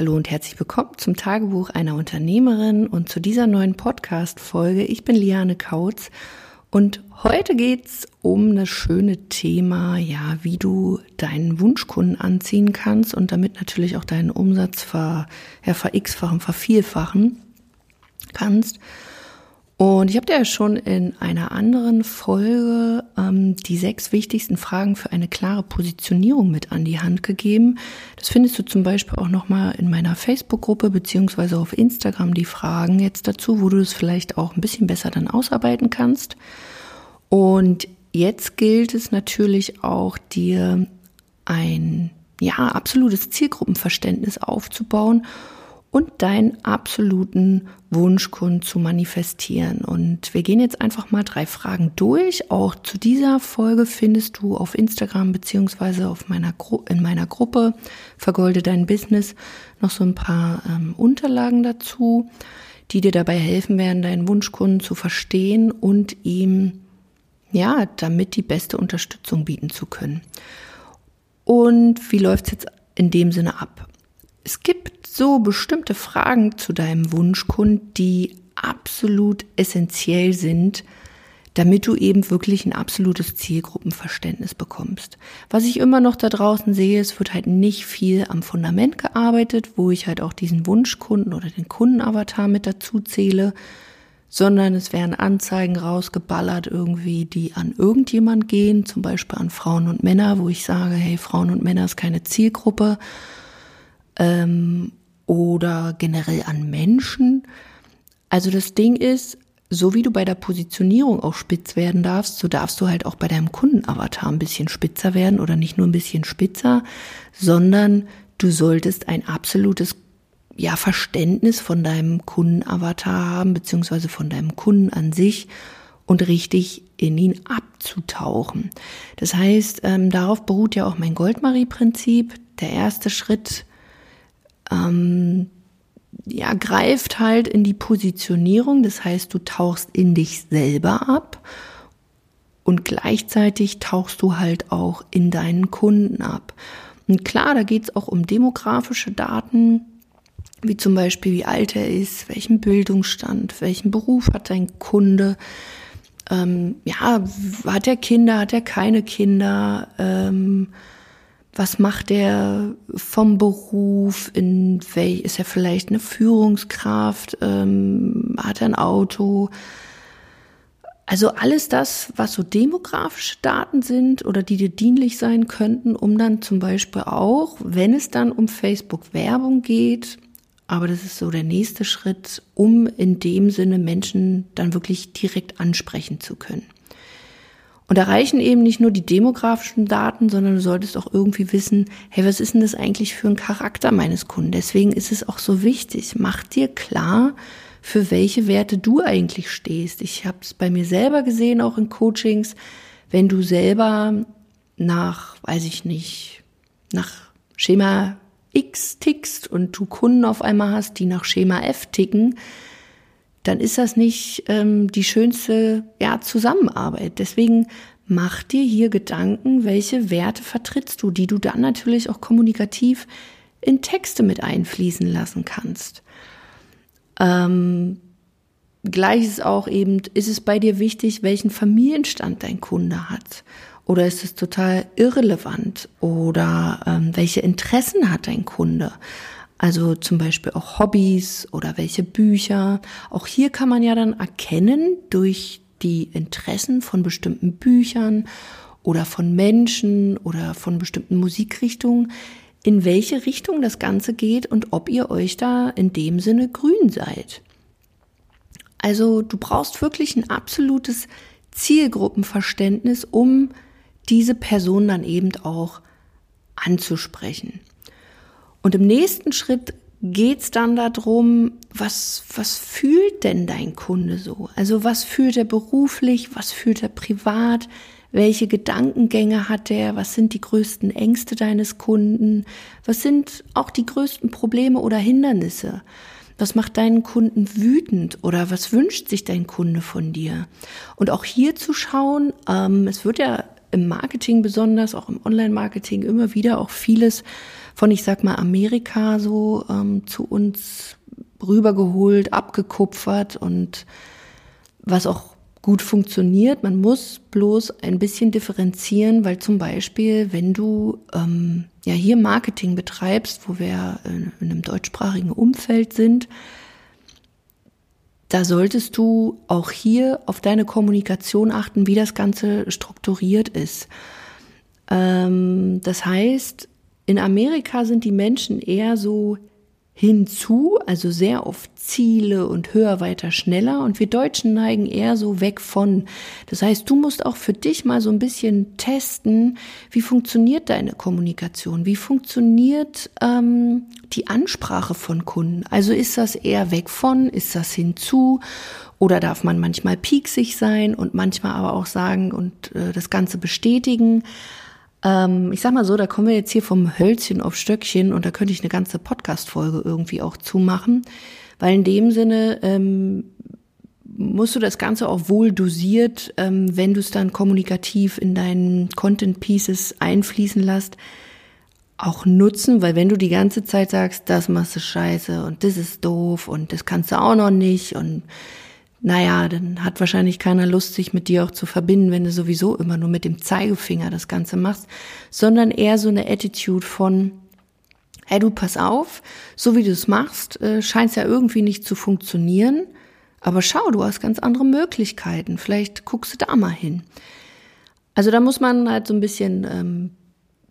Hallo und herzlich willkommen zum Tagebuch einer Unternehmerin und zu dieser neuen Podcast-Folge. Ich bin Liane Kautz und heute geht's um das schöne Thema, ja, wie du deinen Wunschkunden anziehen kannst und damit natürlich auch deinen Umsatz ver, ja, ver-x-fachen, vervielfachen kannst. Und ich habe dir ja schon in einer anderen Folge ähm, die sechs wichtigsten Fragen für eine klare Positionierung mit an die Hand gegeben. Das findest du zum Beispiel auch nochmal in meiner Facebook-Gruppe beziehungsweise auf Instagram die Fragen jetzt dazu, wo du es vielleicht auch ein bisschen besser dann ausarbeiten kannst. Und jetzt gilt es natürlich auch dir ein ja absolutes Zielgruppenverständnis aufzubauen und deinen absoluten Wunschkunden zu manifestieren. Und wir gehen jetzt einfach mal drei Fragen durch. Auch zu dieser Folge findest du auf Instagram beziehungsweise in meiner Gruppe Vergolde dein Business noch so ein paar ähm, Unterlagen dazu, die dir dabei helfen werden, deinen Wunschkunden zu verstehen und ihm ja damit die beste Unterstützung bieten zu können. Und wie läuft es jetzt in dem Sinne ab? Es gibt so bestimmte Fragen zu deinem Wunschkund, die absolut essentiell sind, damit du eben wirklich ein absolutes Zielgruppenverständnis bekommst. Was ich immer noch da draußen sehe, es wird halt nicht viel am Fundament gearbeitet, wo ich halt auch diesen Wunschkunden oder den Kundenavatar mit dazu zähle, sondern es werden Anzeigen rausgeballert irgendwie, die an irgendjemand gehen, zum Beispiel an Frauen und Männer, wo ich sage, hey, Frauen und Männer ist keine Zielgruppe ähm, oder generell an Menschen. Also das Ding ist, so wie du bei der Positionierung auch spitz werden darfst, so darfst du halt auch bei deinem Kundenavatar ein bisschen spitzer werden oder nicht nur ein bisschen spitzer, sondern du solltest ein absolutes ja, Verständnis von deinem Kundenavatar haben, beziehungsweise von deinem Kunden an sich und richtig in ihn abzutauchen. Das heißt, ähm, darauf beruht ja auch mein Goldmarie-Prinzip. Der erste Schritt ähm, ja, greift halt in die Positionierung. Das heißt, du tauchst in dich selber ab und gleichzeitig tauchst du halt auch in deinen Kunden ab. Und klar, da geht es auch um demografische Daten, wie zum Beispiel, wie alt er ist, welchen Bildungsstand, welchen Beruf hat dein Kunde, ähm, ja, hat er Kinder, hat er keine Kinder, ähm, was macht er vom Beruf, in welch, ist er vielleicht eine Führungskraft, ähm, hat er ein Auto, also alles das, was so demografische Daten sind oder die dir dienlich sein könnten, um dann zum Beispiel auch, wenn es dann um Facebook-Werbung geht, aber das ist so der nächste Schritt, um in dem Sinne Menschen dann wirklich direkt ansprechen zu können. Und da reichen eben nicht nur die demografischen Daten, sondern du solltest auch irgendwie wissen, hey, was ist denn das eigentlich für ein Charakter meines Kunden? Deswegen ist es auch so wichtig. Mach dir klar, für welche Werte du eigentlich stehst. Ich habe es bei mir selber gesehen, auch in Coachings, wenn du selber nach, weiß ich nicht, nach Schema X tickst und du Kunden auf einmal hast, die nach Schema F ticken, dann ist das nicht ähm, die schönste ja, Zusammenarbeit. Deswegen mach dir hier Gedanken, welche Werte vertrittst du, die du dann natürlich auch kommunikativ in Texte mit einfließen lassen kannst. Ähm, Gleiches auch eben, ist es bei dir wichtig, welchen Familienstand dein Kunde hat? Oder ist es total irrelevant? Oder ähm, welche Interessen hat dein Kunde? Also zum Beispiel auch Hobbys oder welche Bücher. Auch hier kann man ja dann erkennen durch die Interessen von bestimmten Büchern oder von Menschen oder von bestimmten Musikrichtungen, in welche Richtung das Ganze geht und ob ihr euch da in dem Sinne grün seid. Also du brauchst wirklich ein absolutes Zielgruppenverständnis, um diese Person dann eben auch anzusprechen. Und im nächsten Schritt geht's dann darum, was, was fühlt denn dein Kunde so? Also was fühlt er beruflich, was fühlt er privat, welche Gedankengänge hat er, was sind die größten Ängste deines Kunden, was sind auch die größten Probleme oder Hindernisse? Was macht deinen Kunden wütend oder was wünscht sich dein Kunde von dir? Und auch hier zu schauen, ähm, es wird ja im Marketing besonders, auch im Online-Marketing immer wieder auch vieles von, ich sag mal, Amerika so ähm, zu uns rübergeholt, abgekupfert und was auch gut funktioniert. Man muss bloß ein bisschen differenzieren, weil zum Beispiel, wenn du ähm, ja hier Marketing betreibst, wo wir in, in einem deutschsprachigen Umfeld sind, da solltest du auch hier auf deine Kommunikation achten, wie das Ganze strukturiert ist. Ähm, das heißt, in Amerika sind die Menschen eher so hinzu, also sehr oft Ziele und höher, weiter, schneller. Und wir Deutschen neigen eher so weg von. Das heißt, du musst auch für dich mal so ein bisschen testen, wie funktioniert deine Kommunikation, wie funktioniert ähm, die Ansprache von Kunden. Also ist das eher weg von, ist das hinzu oder darf man manchmal pieksig sein und manchmal aber auch sagen und äh, das Ganze bestätigen. Ähm, ich sag mal so, da kommen wir jetzt hier vom Hölzchen auf Stöckchen und da könnte ich eine ganze Podcast-Folge irgendwie auch zumachen, weil in dem Sinne ähm, musst du das Ganze auch wohl dosiert, ähm, wenn du es dann kommunikativ in deinen Content Pieces einfließen lässt, auch nutzen, weil wenn du die ganze Zeit sagst, das machst du scheiße und das ist doof und das kannst du auch noch nicht und naja, dann hat wahrscheinlich keiner Lust, sich mit dir auch zu verbinden, wenn du sowieso immer nur mit dem Zeigefinger das Ganze machst, sondern eher so eine Attitude von, hey du, pass auf, so wie du es machst, äh, scheint es ja irgendwie nicht zu funktionieren, aber schau, du hast ganz andere Möglichkeiten, vielleicht guckst du da mal hin. Also da muss man halt so ein bisschen ähm,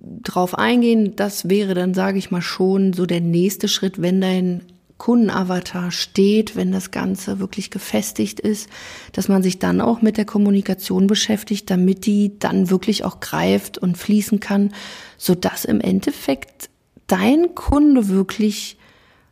drauf eingehen. Das wäre dann, sage ich mal, schon so der nächste Schritt, wenn dein Kundenavatar steht, wenn das Ganze wirklich gefestigt ist, dass man sich dann auch mit der Kommunikation beschäftigt, damit die dann wirklich auch greift und fließen kann, so dass im Endeffekt dein Kunde wirklich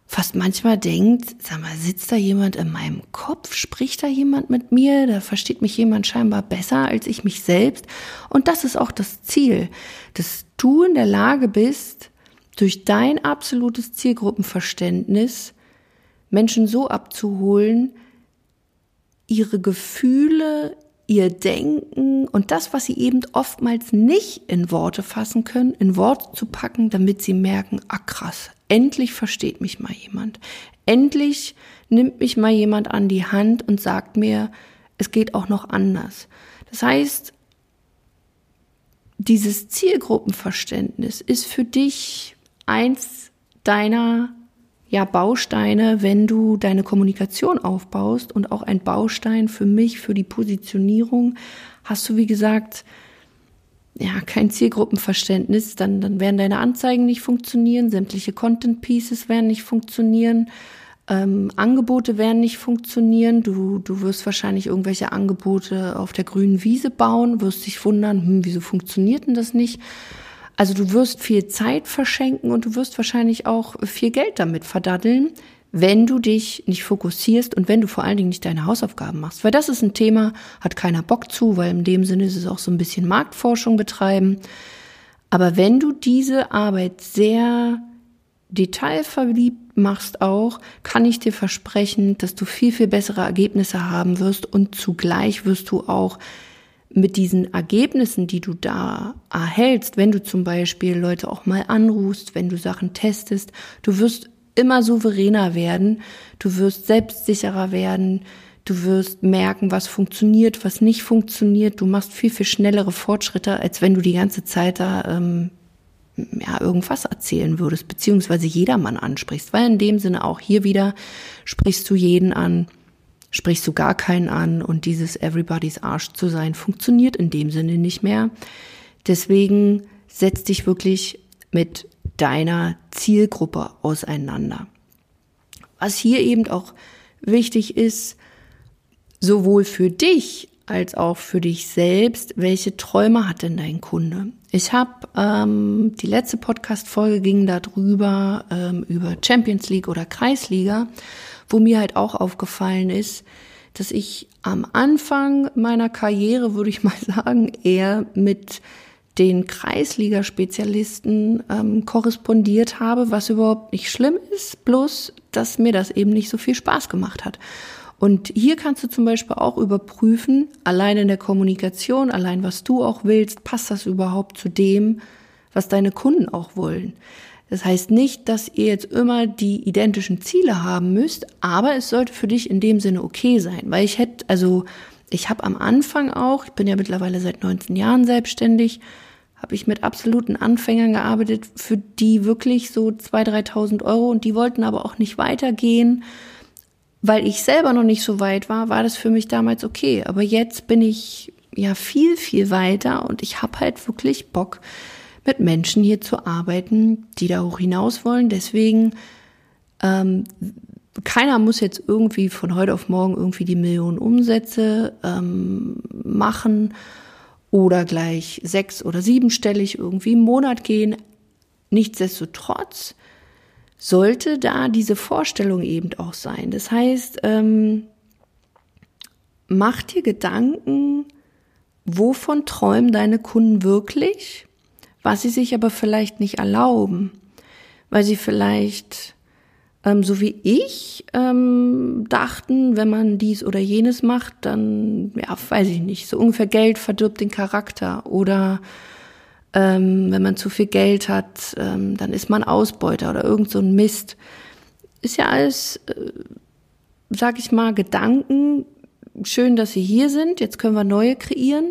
fast manchmal denkt, sag mal, sitzt da jemand in meinem Kopf? Spricht da jemand mit mir? Da versteht mich jemand scheinbar besser als ich mich selbst. Und das ist auch das Ziel, dass du in der Lage bist, durch dein absolutes Zielgruppenverständnis Menschen so abzuholen, ihre Gefühle, ihr Denken und das, was sie eben oftmals nicht in Worte fassen können, in Worte zu packen, damit sie merken, ah krass, endlich versteht mich mal jemand. Endlich nimmt mich mal jemand an die Hand und sagt mir, es geht auch noch anders. Das heißt, dieses Zielgruppenverständnis ist für dich eins deiner ja Bausteine, wenn du deine Kommunikation aufbaust und auch ein Baustein für mich, für die Positionierung, hast du, wie gesagt, ja, kein Zielgruppenverständnis, dann, dann werden deine Anzeigen nicht funktionieren, sämtliche Content Pieces werden nicht funktionieren, ähm, Angebote werden nicht funktionieren, du, du wirst wahrscheinlich irgendwelche Angebote auf der grünen Wiese bauen, wirst dich wundern, hm, wieso funktioniert denn das nicht? Also du wirst viel Zeit verschenken und du wirst wahrscheinlich auch viel Geld damit verdaddeln, wenn du dich nicht fokussierst und wenn du vor allen Dingen nicht deine Hausaufgaben machst. Weil das ist ein Thema, hat keiner Bock zu, weil in dem Sinne ist es auch so ein bisschen Marktforschung betreiben. Aber wenn du diese Arbeit sehr detailverliebt machst auch, kann ich dir versprechen, dass du viel, viel bessere Ergebnisse haben wirst und zugleich wirst du auch mit diesen Ergebnissen, die du da erhältst, wenn du zum Beispiel Leute auch mal anrufst, wenn du Sachen testest, du wirst immer souveräner werden, du wirst selbstsicherer werden, du wirst merken, was funktioniert, was nicht funktioniert, du machst viel, viel schnellere Fortschritte, als wenn du die ganze Zeit da ähm, ja, irgendwas erzählen würdest, beziehungsweise jedermann ansprichst, weil in dem Sinne auch hier wieder sprichst du jeden an, sprichst du gar keinen an und dieses Everybody's Arsch zu sein funktioniert in dem Sinne nicht mehr. Deswegen setz dich wirklich mit deiner Zielgruppe auseinander. Was hier eben auch wichtig ist, sowohl für dich als auch für dich selbst, welche Träume hat denn dein Kunde? Ich habe ähm, die letzte Podcast-Folge ging darüber ähm, über Champions League oder Kreisliga wo mir halt auch aufgefallen ist, dass ich am Anfang meiner Karriere, würde ich mal sagen, eher mit den Kreisliga-Spezialisten ähm, korrespondiert habe, was überhaupt nicht schlimm ist, bloß dass mir das eben nicht so viel Spaß gemacht hat. Und hier kannst du zum Beispiel auch überprüfen, allein in der Kommunikation, allein was du auch willst, passt das überhaupt zu dem, was deine Kunden auch wollen. Das heißt nicht, dass ihr jetzt immer die identischen Ziele haben müsst, aber es sollte für dich in dem Sinne okay sein, weil ich hätte, also ich habe am Anfang auch, ich bin ja mittlerweile seit 19 Jahren selbstständig, habe ich mit absoluten Anfängern gearbeitet, für die wirklich so 2.000, 3.000 Euro und die wollten aber auch nicht weitergehen. Weil ich selber noch nicht so weit war, war das für mich damals okay. Aber jetzt bin ich ja viel, viel weiter und ich habe halt wirklich Bock, mit Menschen hier zu arbeiten, die da hoch hinaus wollen. Deswegen, ähm, keiner muss jetzt irgendwie von heute auf morgen irgendwie die Millionen Umsätze ähm, machen oder gleich sechs- oder siebenstellig irgendwie im Monat gehen. Nichtsdestotrotz sollte da diese Vorstellung eben auch sein. Das heißt, ähm, mach dir Gedanken, wovon träumen deine Kunden wirklich, was sie sich aber vielleicht nicht erlauben, weil sie vielleicht ähm, so wie ich ähm, dachten, wenn man dies oder jenes macht, dann, ja, weiß ich nicht, so ungefähr Geld verdirbt den Charakter oder ähm, wenn man zu viel Geld hat, ähm, dann ist man Ausbeuter oder irgend so ein Mist. Ist ja alles, äh, sag ich mal, Gedanken. Schön, dass sie hier sind. Jetzt können wir neue kreieren.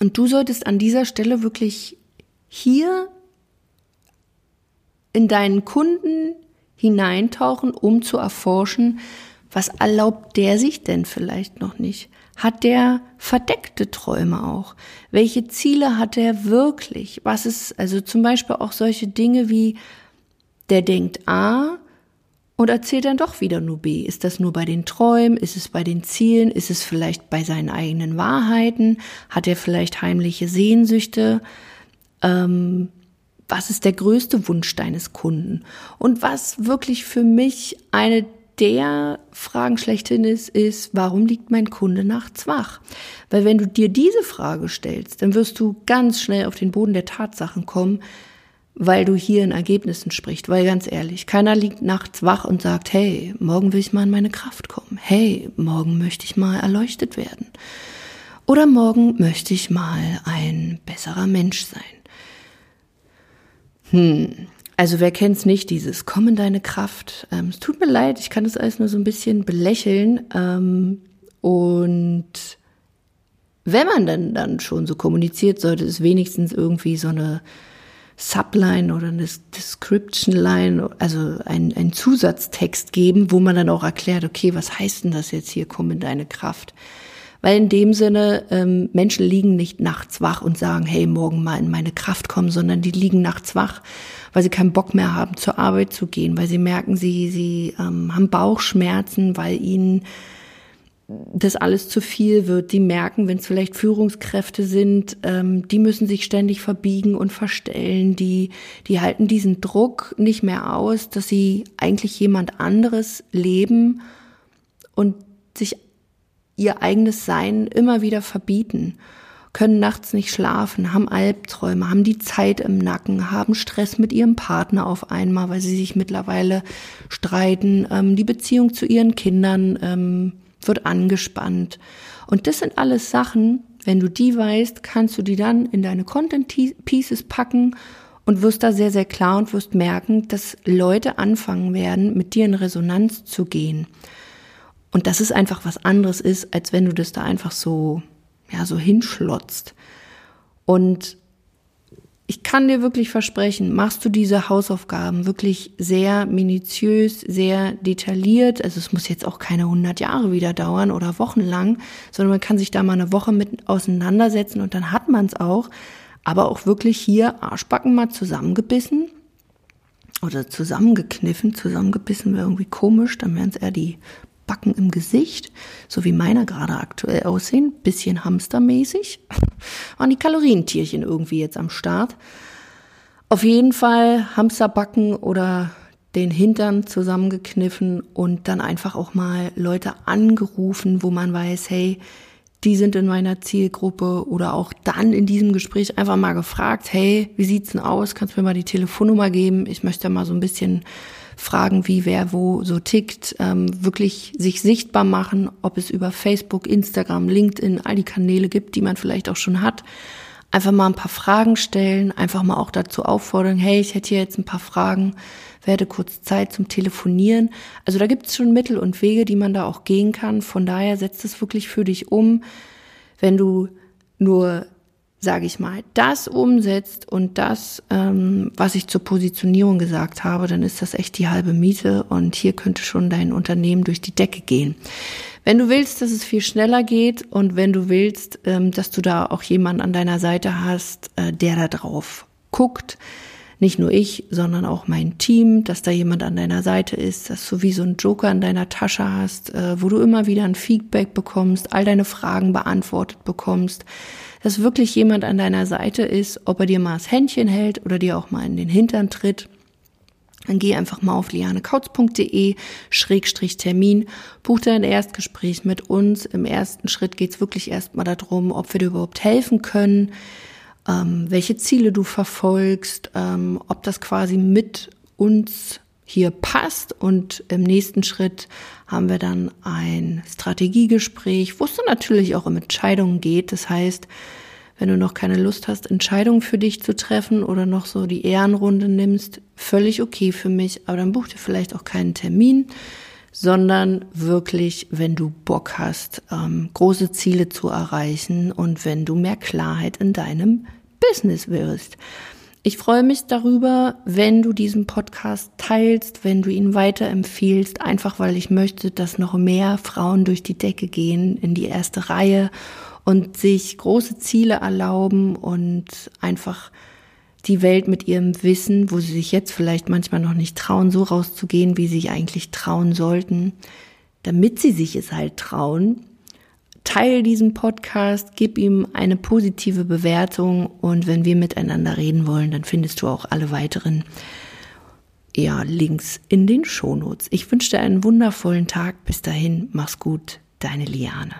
Und du solltest an dieser Stelle wirklich hier in deinen Kunden hineintauchen, um zu erforschen, was erlaubt der sich denn vielleicht noch nicht? Hat der verdeckte Träume auch? Welche Ziele hat er wirklich? Was ist, also zum Beispiel auch solche Dinge wie, der denkt A und erzählt dann doch wieder nur B. Ist das nur bei den Träumen? Ist es bei den Zielen? Ist es vielleicht bei seinen eigenen Wahrheiten? Hat er vielleicht heimliche Sehnsüchte? Ähm, was ist der größte Wunsch deines Kunden? Und was wirklich für mich eine der Fragen schlechthin ist, ist, warum liegt mein Kunde nachts wach? Weil wenn du dir diese Frage stellst, dann wirst du ganz schnell auf den Boden der Tatsachen kommen, weil du hier in Ergebnissen sprichst. Weil ganz ehrlich, keiner liegt nachts wach und sagt, hey, morgen will ich mal in meine Kraft kommen. Hey, morgen möchte ich mal erleuchtet werden. Oder morgen möchte ich mal ein besserer Mensch sein. Hm. Also wer kennt's nicht, dieses Komm in deine Kraft. Ähm, es tut mir leid, ich kann das alles nur so ein bisschen belächeln. Ähm, und wenn man dann, dann schon so kommuniziert, sollte es wenigstens irgendwie so eine Subline oder eine Description Line, also ein, ein Zusatztext geben, wo man dann auch erklärt, okay, was heißt denn das jetzt hier, komm in deine Kraft? Weil in dem Sinne, ähm, Menschen liegen nicht nachts wach und sagen, hey, morgen mal in meine Kraft kommen, sondern die liegen nachts wach, weil sie keinen Bock mehr haben, zur Arbeit zu gehen, weil sie merken, sie, sie ähm, haben Bauchschmerzen, weil ihnen das alles zu viel wird. Die merken, wenn es vielleicht Führungskräfte sind, ähm, die müssen sich ständig verbiegen und verstellen. Die, die halten diesen Druck nicht mehr aus, dass sie eigentlich jemand anderes leben und sich ihr eigenes Sein immer wieder verbieten, können nachts nicht schlafen, haben Albträume, haben die Zeit im Nacken, haben Stress mit ihrem Partner auf einmal, weil sie sich mittlerweile streiten. Ähm, die Beziehung zu ihren Kindern ähm, wird angespannt. Und das sind alles Sachen, wenn du die weißt, kannst du die dann in deine Content Pieces packen und wirst da sehr, sehr klar und wirst merken, dass Leute anfangen werden, mit dir in Resonanz zu gehen. Und dass es einfach was anderes ist, als wenn du das da einfach so, ja, so hinschlotzt. Und ich kann dir wirklich versprechen, machst du diese Hausaufgaben wirklich sehr minutiös, sehr detailliert. Also es muss jetzt auch keine 100 Jahre wieder dauern oder wochenlang, sondern man kann sich da mal eine Woche mit auseinandersetzen und dann hat man es auch. Aber auch wirklich hier Arschbacken mal zusammengebissen oder zusammengekniffen. Zusammengebissen wäre irgendwie komisch, dann wären es eher die Backen im Gesicht, so wie meiner gerade aktuell aussehen, bisschen hamstermäßig. Waren die Kalorientierchen irgendwie jetzt am Start. Auf jeden Fall Hamsterbacken oder den Hintern zusammengekniffen und dann einfach auch mal Leute angerufen, wo man weiß, hey, die sind in meiner Zielgruppe oder auch dann in diesem Gespräch einfach mal gefragt, hey, wie sieht's denn aus? Kannst du mir mal die Telefonnummer geben? Ich möchte mal so ein bisschen fragen, wie wer wo so tickt, ähm, wirklich sich sichtbar machen, ob es über Facebook, Instagram, LinkedIn, all die Kanäle gibt, die man vielleicht auch schon hat. einfach mal ein paar Fragen stellen, einfach mal auch dazu auffordern, hey, ich hätte hier jetzt ein paar Fragen, werde kurz Zeit zum Telefonieren. Also da gibt es schon Mittel und Wege, die man da auch gehen kann. Von daher setzt es wirklich für dich um. Wenn du nur sage ich mal, das umsetzt und das, ähm, was ich zur Positionierung gesagt habe, dann ist das echt die halbe Miete und hier könnte schon dein Unternehmen durch die Decke gehen. Wenn du willst, dass es viel schneller geht und wenn du willst, ähm, dass du da auch jemanden an deiner Seite hast, äh, der da drauf guckt, nicht nur ich, sondern auch mein Team, dass da jemand an deiner Seite ist, dass du wie so einen Joker in deiner Tasche hast, äh, wo du immer wieder ein Feedback bekommst, all deine Fragen beantwortet bekommst, dass wirklich jemand an deiner Seite ist, ob er dir mal das Händchen hält oder dir auch mal in den Hintern tritt. Dann geh einfach mal auf lianekautz.de Schrägstrich Termin, buch dein Erstgespräch mit uns. Im ersten Schritt geht's wirklich erstmal darum, ob wir dir überhaupt helfen können, ähm, welche Ziele du verfolgst, ähm, ob das quasi mit uns hier passt. Und im nächsten Schritt haben wir dann ein Strategiegespräch, wo es dann natürlich auch um Entscheidungen geht. Das heißt, wenn du noch keine Lust hast, Entscheidungen für dich zu treffen oder noch so die Ehrenrunde nimmst, völlig okay für mich, aber dann buch dir vielleicht auch keinen Termin, sondern wirklich, wenn du Bock hast, ähm, große Ziele zu erreichen und wenn du mehr Klarheit in deinem Business wirst. Ich freue mich darüber, wenn du diesen Podcast teilst, wenn du ihn weiterempfiehlst, einfach weil ich möchte, dass noch mehr Frauen durch die Decke gehen in die erste Reihe und sich große Ziele erlauben und einfach die Welt mit ihrem Wissen, wo sie sich jetzt vielleicht manchmal noch nicht trauen, so rauszugehen, wie sie sich eigentlich trauen sollten, damit sie sich es halt trauen, Teil diesen Podcast, gib ihm eine positive Bewertung und wenn wir miteinander reden wollen, dann findest du auch alle weiteren ja, Links in den Shownotes. Ich wünsche dir einen wundervollen Tag. Bis dahin, mach's gut, deine Liane.